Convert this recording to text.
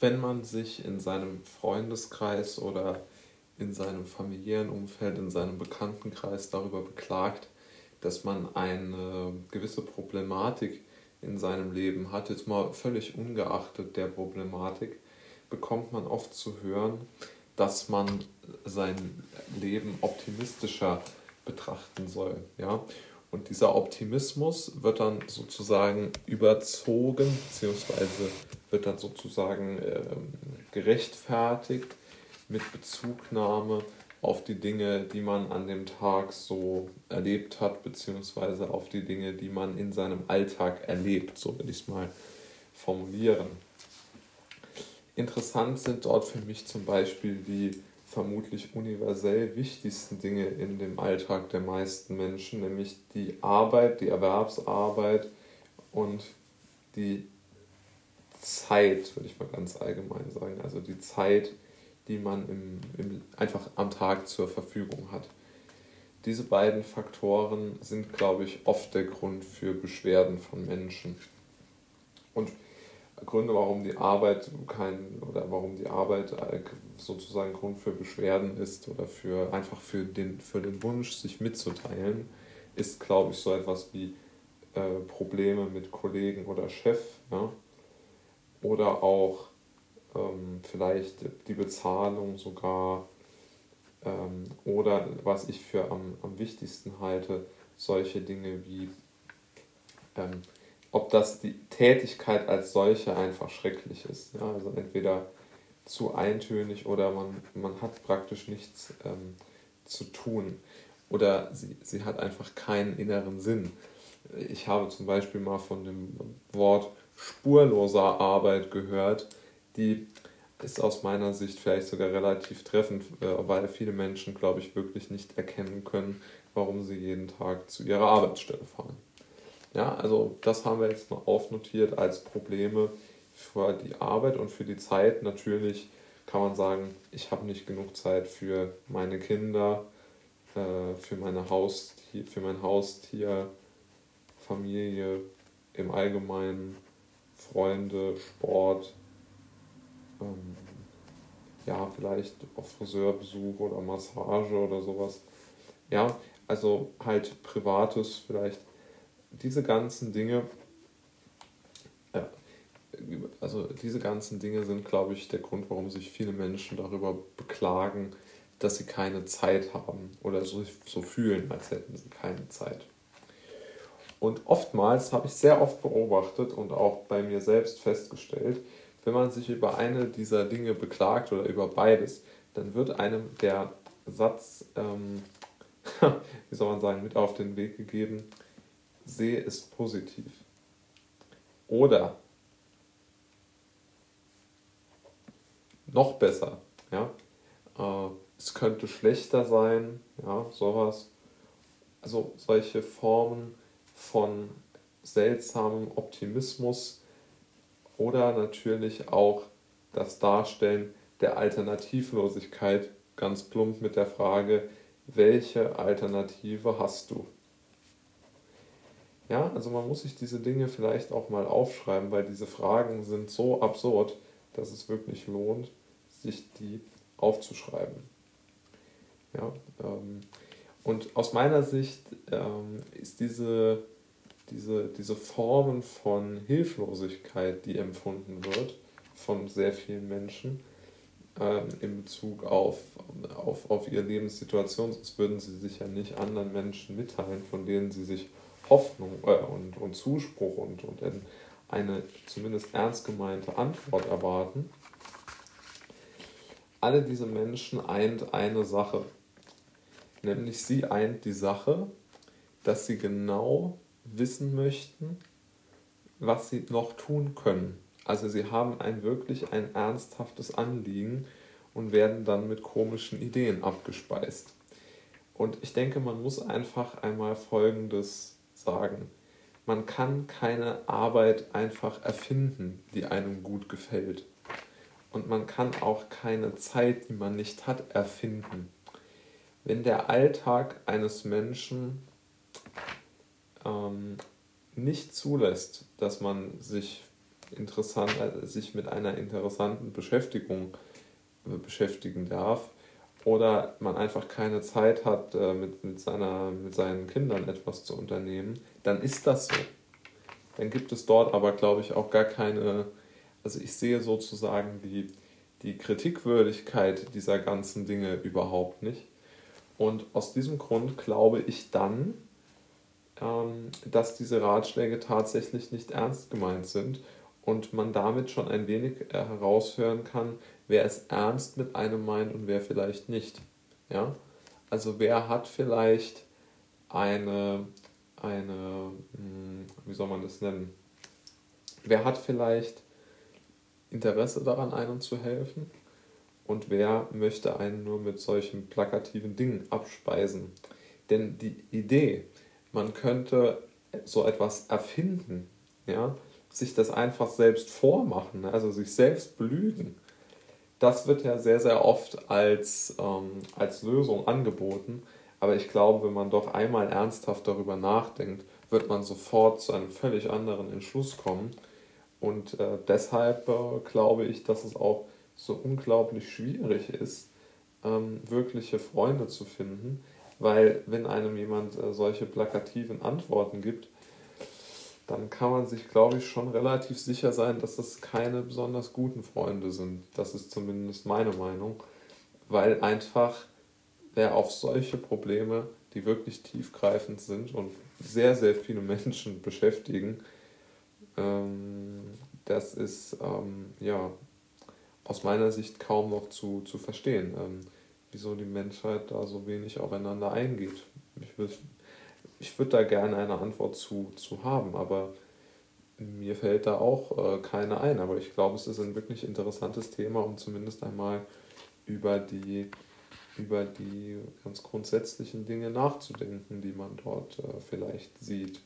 wenn man sich in seinem Freundeskreis oder in seinem familiären Umfeld, in seinem Bekanntenkreis darüber beklagt, dass man eine gewisse Problematik in seinem Leben hat, jetzt mal völlig ungeachtet der Problematik, bekommt man oft zu hören, dass man sein Leben optimistischer betrachten soll. Ja? Und dieser Optimismus wird dann sozusagen überzogen, beziehungsweise wird dann sozusagen äh, gerechtfertigt mit Bezugnahme auf die Dinge, die man an dem Tag so erlebt hat, beziehungsweise auf die Dinge, die man in seinem Alltag erlebt, so will ich es mal formulieren. Interessant sind dort für mich zum Beispiel die vermutlich universell wichtigsten Dinge in dem Alltag der meisten Menschen, nämlich die Arbeit, die Erwerbsarbeit und die Zeit, würde ich mal ganz allgemein sagen. Also die Zeit, die man im, im, einfach am Tag zur Verfügung hat. Diese beiden Faktoren sind, glaube ich, oft der Grund für Beschwerden von Menschen. Und Gründe, warum die Arbeit kein oder warum die Arbeit sozusagen Grund für Beschwerden ist oder für einfach für den, für den Wunsch, sich mitzuteilen, ist, glaube ich, so etwas wie äh, Probleme mit Kollegen oder Chef. Ja? Oder auch ähm, vielleicht die Bezahlung sogar ähm, oder was ich für am, am wichtigsten halte, solche Dinge wie ähm, ob das die Tätigkeit als solche einfach schrecklich ist. Ja? Also entweder zu eintönig oder man, man hat praktisch nichts ähm, zu tun oder sie, sie hat einfach keinen inneren Sinn. Ich habe zum Beispiel mal von dem Wort spurloser Arbeit gehört, die ist aus meiner Sicht vielleicht sogar relativ treffend, äh, weil viele Menschen, glaube ich, wirklich nicht erkennen können, warum sie jeden Tag zu ihrer Arbeitsstelle fahren. Ja, also das haben wir jetzt mal aufnotiert als Probleme für die Arbeit und für die Zeit. Natürlich kann man sagen, ich habe nicht genug Zeit für meine Kinder, äh, für, meine Haustier, für mein Haustier, Familie im Allgemeinen, Freunde, Sport, ähm, ja, vielleicht auf Friseurbesuch oder Massage oder sowas. Ja, also halt Privates vielleicht diese ganzen Dinge, ja, also diese ganzen Dinge sind, glaube ich, der Grund, warum sich viele Menschen darüber beklagen, dass sie keine Zeit haben oder so, so fühlen, als hätten sie keine Zeit. Und oftmals habe ich sehr oft beobachtet und auch bei mir selbst festgestellt, wenn man sich über eine dieser Dinge beklagt oder über beides, dann wird einem der Satz, ähm, wie soll man sagen, mit auf den Weg gegeben, sehe es positiv. Oder noch besser, ja, äh, es könnte schlechter sein, ja, sowas. Also solche Formen von seltsamem Optimismus oder natürlich auch das Darstellen der Alternativlosigkeit, ganz plump mit der Frage, welche Alternative hast du? Ja, also man muss sich diese Dinge vielleicht auch mal aufschreiben, weil diese Fragen sind so absurd, dass es wirklich lohnt, sich die aufzuschreiben. Ja, ähm, und aus meiner Sicht ähm, ist diese, diese, diese Formen von Hilflosigkeit, die empfunden wird von sehr vielen Menschen ähm, in Bezug auf, auf, auf ihre Lebenssituation, sonst würden sie sich ja nicht anderen Menschen mitteilen, von denen sie sich Hoffnung äh, und, und Zuspruch und, und eine zumindest ernst gemeinte Antwort erwarten. Alle diese Menschen eint eine Sache, nämlich sie eint die Sache, dass sie genau wissen möchten, was sie noch tun können. Also sie haben ein wirklich ein ernsthaftes Anliegen und werden dann mit komischen Ideen abgespeist. Und ich denke, man muss einfach einmal Folgendes sagen. Man kann keine Arbeit einfach erfinden, die einem gut gefällt. Und man kann auch keine Zeit, die man nicht hat, erfinden. Wenn der Alltag eines Menschen ähm, nicht zulässt, dass man sich interessant, äh, sich mit einer interessanten Beschäftigung äh, beschäftigen darf oder man einfach keine Zeit hat, äh, mit, mit, seiner, mit seinen Kindern etwas zu unternehmen, dann ist das so. Dann gibt es dort aber, glaube ich, auch gar keine, also ich sehe sozusagen die, die Kritikwürdigkeit dieser ganzen Dinge überhaupt nicht. Und aus diesem Grund glaube ich dann, ähm, dass diese Ratschläge tatsächlich nicht ernst gemeint sind und man damit schon ein wenig äh, heraushören kann, wer es ernst mit einem meint und wer vielleicht nicht. Ja? Also wer hat vielleicht eine, eine, hm, wie soll man das nennen? Wer hat vielleicht Interesse daran, einem zu helfen? Und wer möchte einen nur mit solchen plakativen Dingen abspeisen? Denn die Idee, man könnte so etwas erfinden, ja, sich das einfach selbst vormachen, also sich selbst belügen, das wird ja sehr, sehr oft als, ähm, als Lösung angeboten. Aber ich glaube, wenn man doch einmal ernsthaft darüber nachdenkt, wird man sofort zu einem völlig anderen Entschluss kommen. Und äh, deshalb äh, glaube ich, dass es auch so unglaublich schwierig ist, ähm, wirkliche Freunde zu finden, weil wenn einem jemand äh, solche plakativen Antworten gibt, dann kann man sich, glaube ich, schon relativ sicher sein, dass das keine besonders guten Freunde sind. Das ist zumindest meine Meinung, weil einfach wer auf solche Probleme, die wirklich tiefgreifend sind und sehr, sehr viele Menschen beschäftigen, ähm, das ist ähm, ja aus meiner Sicht kaum noch zu, zu verstehen, ähm, wieso die Menschheit da so wenig aufeinander eingeht. Ich will, ich würde da gerne eine Antwort zu, zu haben, aber mir fällt da auch äh, keine ein. Aber ich glaube, es ist ein wirklich interessantes Thema, um zumindest einmal über die, über die ganz grundsätzlichen Dinge nachzudenken, die man dort äh, vielleicht sieht.